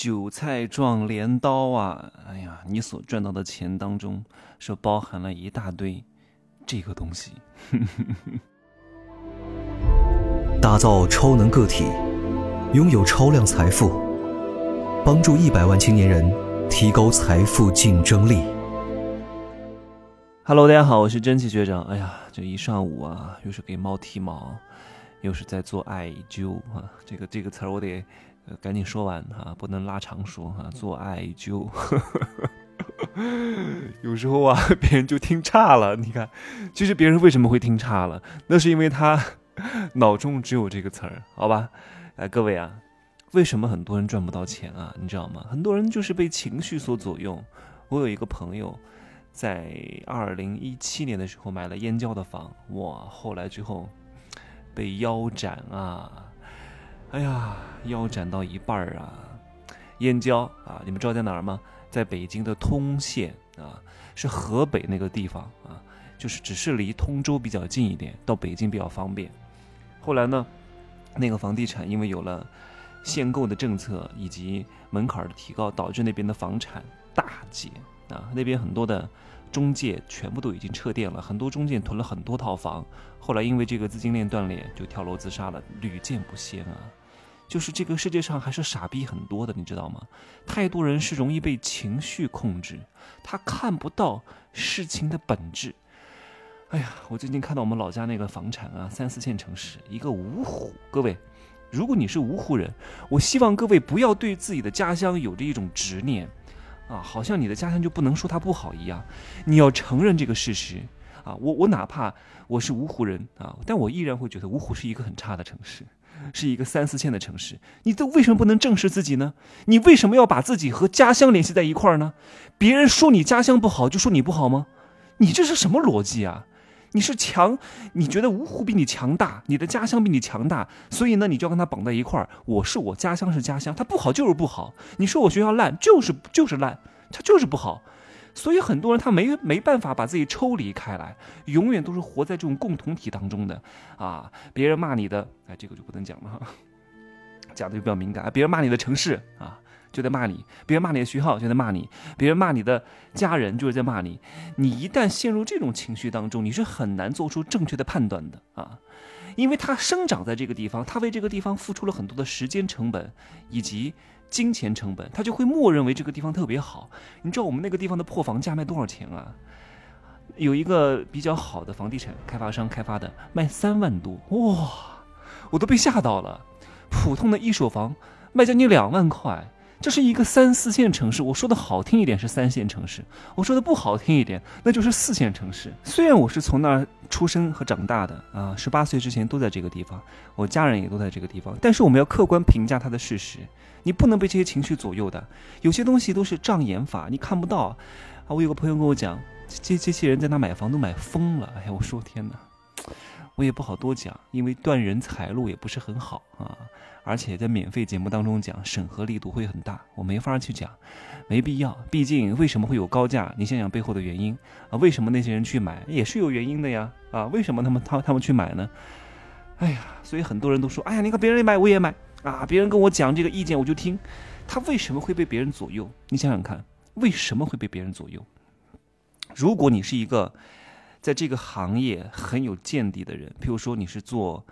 韭菜撞镰刀啊！哎呀，你所赚到的钱当中是包含了一大堆这个东西。打造超能个体，拥有超量财富，帮助一百万青年人提高财富竞争力。Hello，大家好，我是真气学长。哎呀，这一上午啊，又是给猫剃毛，又是在做艾灸啊。这个这个词儿我得。赶紧说完哈，不能拉长说哈。做艾灸，有时候啊，别人就听差了。你看，其实别人为什么会听差了？那是因为他 脑中只有这个词儿，好吧？哎，各位啊，为什么很多人赚不到钱啊？你知道吗？很多人就是被情绪所左右。我有一个朋友，在二零一七年的时候买了燕郊的房，哇，后来之后被腰斩啊。哎呀，腰斩到一半儿啊！燕郊啊，你们知道在哪儿吗？在北京的通县啊，是河北那个地方啊，就是只是离通州比较近一点，到北京比较方便。后来呢，那个房地产因为有了限购的政策以及门槛的提高，导致那边的房产大减啊，那边很多的中介全部都已经撤店了，很多中介囤了很多套房，后来因为这个资金链断裂，就跳楼自杀了，屡见不鲜啊。就是这个世界上还是傻逼很多的，你知道吗？太多人是容易被情绪控制，他看不到事情的本质。哎呀，我最近看到我们老家那个房产啊，三四线城市，一个芜湖。各位，如果你是芜湖人，我希望各位不要对自己的家乡有着一种执念，啊，好像你的家乡就不能说它不好一样。你要承认这个事实啊！我我哪怕我是芜湖人啊，但我依然会觉得芜湖是一个很差的城市。是一个三四线的城市，你都为什么不能正视自己呢？你为什么要把自己和家乡联系在一块儿呢？别人说你家乡不好，就说你不好吗？你这是什么逻辑啊？你是强？你觉得芜湖比你强大，你的家乡比你强大，所以呢，你就要跟他绑在一块儿。我是我家乡是家乡，他不好就是不好。你说我学校烂，就是就是烂，他就是不好。所以很多人他没没办法把自己抽离开来，永远都是活在这种共同体当中的啊！别人骂你的，哎，这个就不能讲了哈，讲的就比较敏感。别人骂你的城市啊，就在骂你；别人骂你的学校，就在骂你；别人骂你的家人，就是在骂你。你一旦陷入这种情绪当中，你是很难做出正确的判断的啊，因为他生长在这个地方，他为这个地方付出了很多的时间成本以及。金钱成本，他就会默认为这个地方特别好。你知道我们那个地方的破房价卖多少钱啊？有一个比较好的房地产开发商开发的，卖三万多，哇，我都被吓到了。普通的一手房卖将近两万块。这是一个三四线城市，我说的好听一点是三线城市，我说的不好听一点那就是四线城市。虽然我是从那儿出生和长大的啊，十八岁之前都在这个地方，我家人也都在这个地方，但是我们要客观评价它的事实，你不能被这些情绪左右的。有些东西都是障眼法，你看不到啊。我有个朋友跟我讲，这这些人在那买房都买疯了。哎呀，我说天哪！我也不好多讲，因为断人财路也不是很好啊，而且在免费节目当中讲，审核力度会很大，我没法去讲，没必要。毕竟为什么会有高价？你想想背后的原因啊，为什么那些人去买也是有原因的呀？啊，为什么他们他他们去买呢？哎呀，所以很多人都说，哎呀，你看别人买我也买啊，别人跟我讲这个意见我就听，他为什么会被别人左右？你想想看，为什么会被别人左右？如果你是一个。在这个行业很有见地的人，譬如说你是做，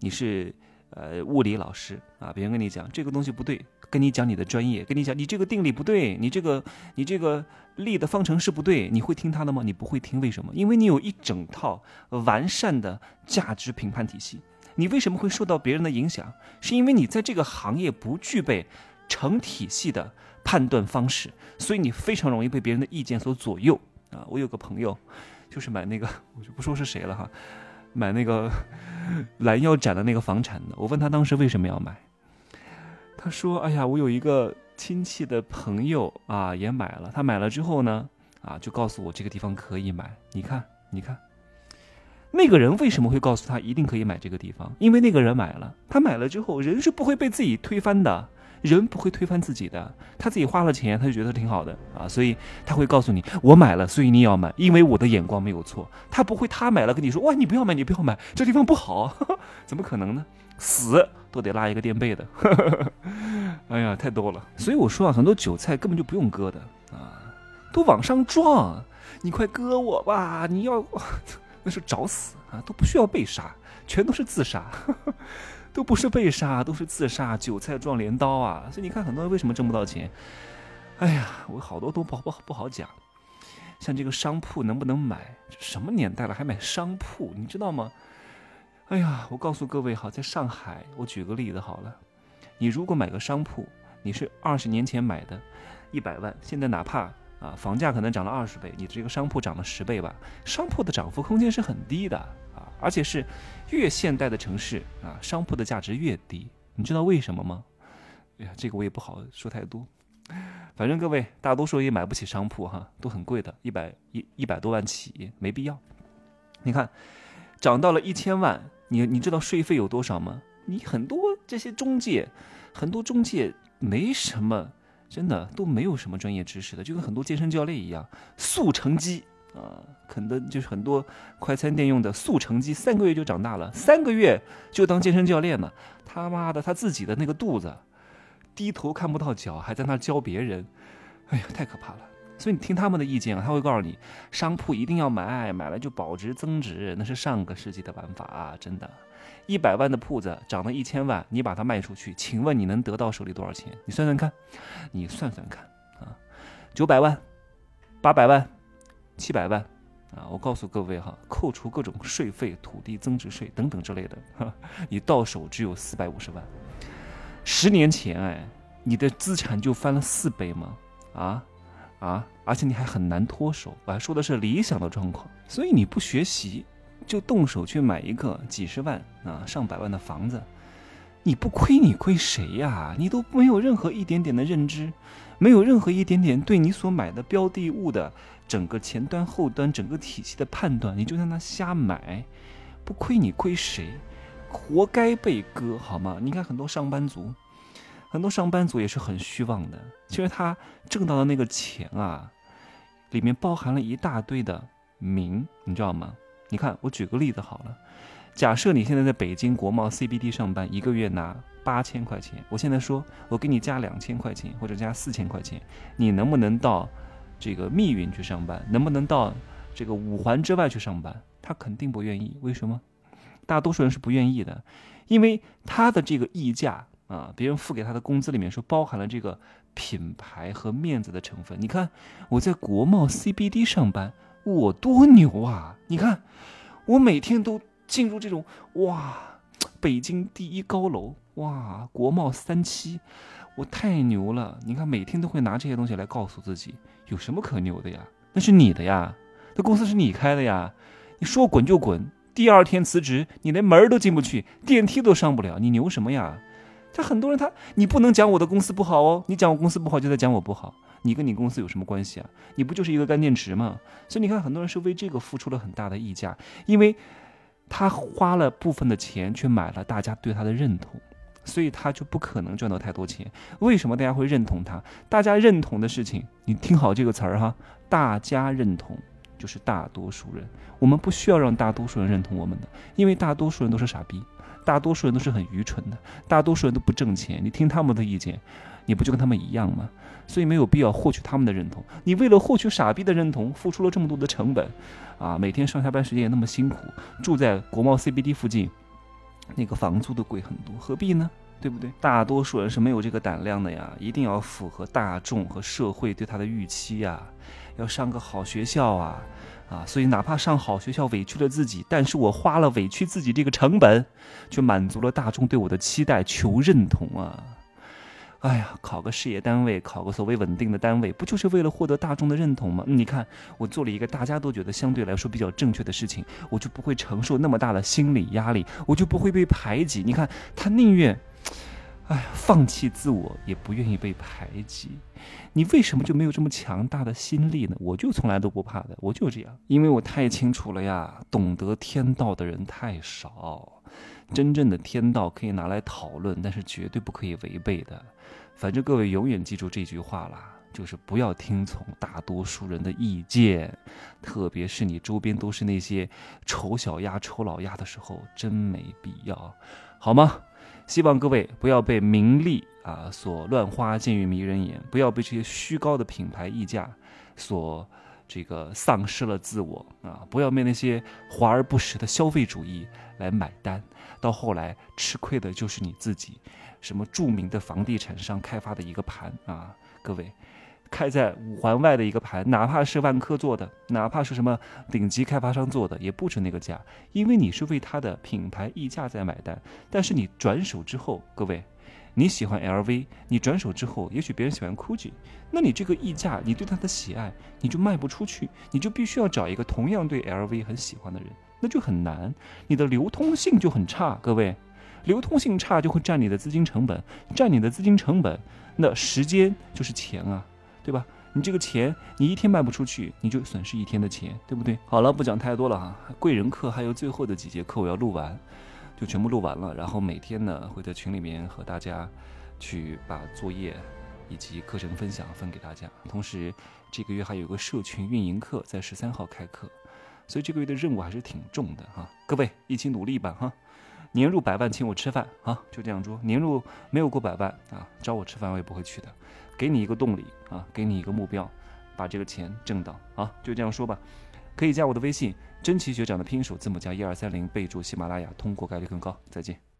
你是呃物理老师啊，别人跟你讲这个东西不对，跟你讲你的专业，跟你讲你这个定理不对，你这个你这个力的方程式不对，你会听他的吗？你不会听，为什么？因为你有一整套完善的价值评判体系。你为什么会受到别人的影响？是因为你在这个行业不具备成体系的判断方式，所以你非常容易被别人的意见所左右啊。我有个朋友。就是买那个，我就不说是谁了哈，买那个 拦腰斩的那个房产的。我问他当时为什么要买，他说：“哎呀，我有一个亲戚的朋友啊，也买了。他买了之后呢，啊，就告诉我这个地方可以买。你看，你看，那个人为什么会告诉他一定可以买这个地方？因为那个人买了，他买了之后，人是不会被自己推翻的。”人不会推翻自己的，他自己花了钱，他就觉得挺好的啊，所以他会告诉你，我买了，所以你要买，因为我的眼光没有错。他不会，他买了跟你说，哇，你不要买，你不要买，这地方不好，怎么可能呢？死都得拉一个垫背的。哎呀，太多了。所以我说啊，很多韭菜根本就不用割的啊，都往上撞。你快割我吧！你要 那是找死啊，都不需要被杀，全都是自杀，都不是被杀，都是自杀。韭菜撞镰刀啊！所以你看，很多人为什么挣不到钱？哎呀，我好多都不不不好讲。像这个商铺能不能买？什么年代了还买商铺？你知道吗？哎呀，我告诉各位哈，在上海，我举个例子好了，你如果买个商铺，你是二十年前买的，一百万，现在哪怕啊房价可能涨了二十倍，你这个商铺涨了十倍吧，商铺的涨幅空间是很低的，而且是越现代的城市啊，商铺的价值越低，你知道为什么吗？哎呀，这个我也不好说太多，反正各位大多数也买不起商铺哈，都很贵的，一百一一百多万起，没必要。你看，涨到了一千万。你你知道税费有多少吗？你很多这些中介，很多中介没什么，真的都没有什么专业知识的，就跟很多健身教练一样，速成机啊，肯德就是很多快餐店用的速成机，三个月就长大了，三个月就当健身教练了。他妈的，他自己的那个肚子，低头看不到脚，还在那教别人，哎呀，太可怕了。所以你听他们的意见啊，他会告诉你，商铺一定要买，买了就保值增值，那是上个世纪的玩法啊！真的，一百万的铺子涨到一千万，你把它卖出去，请问你能得到手里多少钱？你算算看，你算算看啊，九百万、八百万、七百万啊！我告诉各位哈，扣除各种税费、土地增值税等等之类的，你到手只有四百五十万。十年前哎，你的资产就翻了四倍吗？啊？啊！而且你还很难脱手，我还说的是理想的状况。所以你不学习，就动手去买一个几十万啊、上百万的房子，你不亏你亏谁呀？你都没有任何一点点的认知，没有任何一点点对你所买的标的物的整个前端后端整个体系的判断，你就在那瞎买，不亏你亏谁？活该被割好吗？你看很多上班族。很多上班族也是很虚妄的，其实他挣到的那个钱啊，里面包含了一大堆的名，你知道吗？你看，我举个例子好了，假设你现在在北京国贸 CBD 上班，一个月拿八千块钱，我现在说我给你加两千块钱或者加四千块钱，你能不能到这个密云去上班？能不能到这个五环之外去上班？他肯定不愿意，为什么？大多数人是不愿意的，因为他的这个溢价。啊，别人付给他的工资里面说包含了这个品牌和面子的成分。你看我在国贸 CBD 上班，我多牛啊！你看我每天都进入这种哇，北京第一高楼哇，国贸三期，我太牛了！你看每天都会拿这些东西来告诉自己，有什么可牛的呀？那是你的呀，那公司是你开的呀，你说滚就滚，第二天辞职，你连门都进不去，电梯都上不了，你牛什么呀？他很多人，他你不能讲我的公司不好哦，你讲我公司不好就在讲我不好，你跟你公司有什么关系啊？你不就是一个干电池吗？所以你看，很多人是为这个付出了很大的溢价，因为他花了部分的钱去买了大家对他的认同，所以他就不可能赚到太多钱。为什么大家会认同他？大家认同的事情，你听好这个词儿哈，大家认同就是大多数人，我们不需要让大多数人认同我们的，因为大多数人都是傻逼。大多数人都是很愚蠢的，大多数人都不挣钱，你听他们的意见，你不就跟他们一样吗？所以没有必要获取他们的认同。你为了获取傻逼的认同，付出了这么多的成本，啊，每天上下班时间也那么辛苦，住在国贸 CBD 附近，那个房租都贵很多，何必呢？对不对？大多数人是没有这个胆量的呀，一定要符合大众和社会对他的预期呀，要上个好学校啊。啊，所以哪怕上好学校委屈了自己，但是我花了委屈自己这个成本，却满足了大众对我的期待，求认同啊！哎呀，考个事业单位，考个所谓稳定的单位，不就是为了获得大众的认同吗？你看，我做了一个大家都觉得相对来说比较正确的事情，我就不会承受那么大的心理压力，我就不会被排挤。你看，他宁愿。哎，放弃自我也不愿意被排挤，你为什么就没有这么强大的心力呢？我就从来都不怕的，我就这样，因为我太清楚了呀，懂得天道的人太少，真正的天道可以拿来讨论，但是绝对不可以违背的。反正各位永远记住这句话啦，就是不要听从大多数人的意见，特别是你周边都是那些丑小鸭、丑老鸭的时候，真没必要，好吗？希望各位不要被名利啊所乱花渐欲迷人眼，不要被这些虚高的品牌溢价所这个丧失了自我啊，不要被那些华而不实的消费主义来买单，到后来吃亏的就是你自己。什么著名的房地产商开发的一个盘啊，各位。开在五环外的一个盘，哪怕是万科做的，哪怕是什么顶级开发商做的，也不值那个价，因为你是为它的品牌溢价在买单。但是你转手之后，各位，你喜欢 LV，你转手之后，也许别人喜欢 GUCCI，那你这个溢价，你对它的喜爱，你就卖不出去，你就必须要找一个同样对 LV 很喜欢的人，那就很难，你的流通性就很差。各位，流通性差就会占你的资金成本，占你的资金成本，那时间就是钱啊。对吧？你这个钱，你一天卖不出去，你就损失一天的钱，对不对？好了，不讲太多了哈。贵人课还有最后的几节课我要录完，就全部录完了。然后每天呢会在群里面和大家去把作业以及课程分享分给大家。同时这个月还有个社群运营课在十三号开课，所以这个月的任务还是挺重的哈。各位一起努力吧哈！年入百万请我吃饭啊，就这样说。年入没有过百万啊，找我吃饭我也不会去的。给你一个动力啊，给你一个目标，把这个钱挣到啊，就这样说吧。可以加我的微信，真奇学长的拼音首字母加一二三零，备注喜马拉雅，通过概率更高。再见。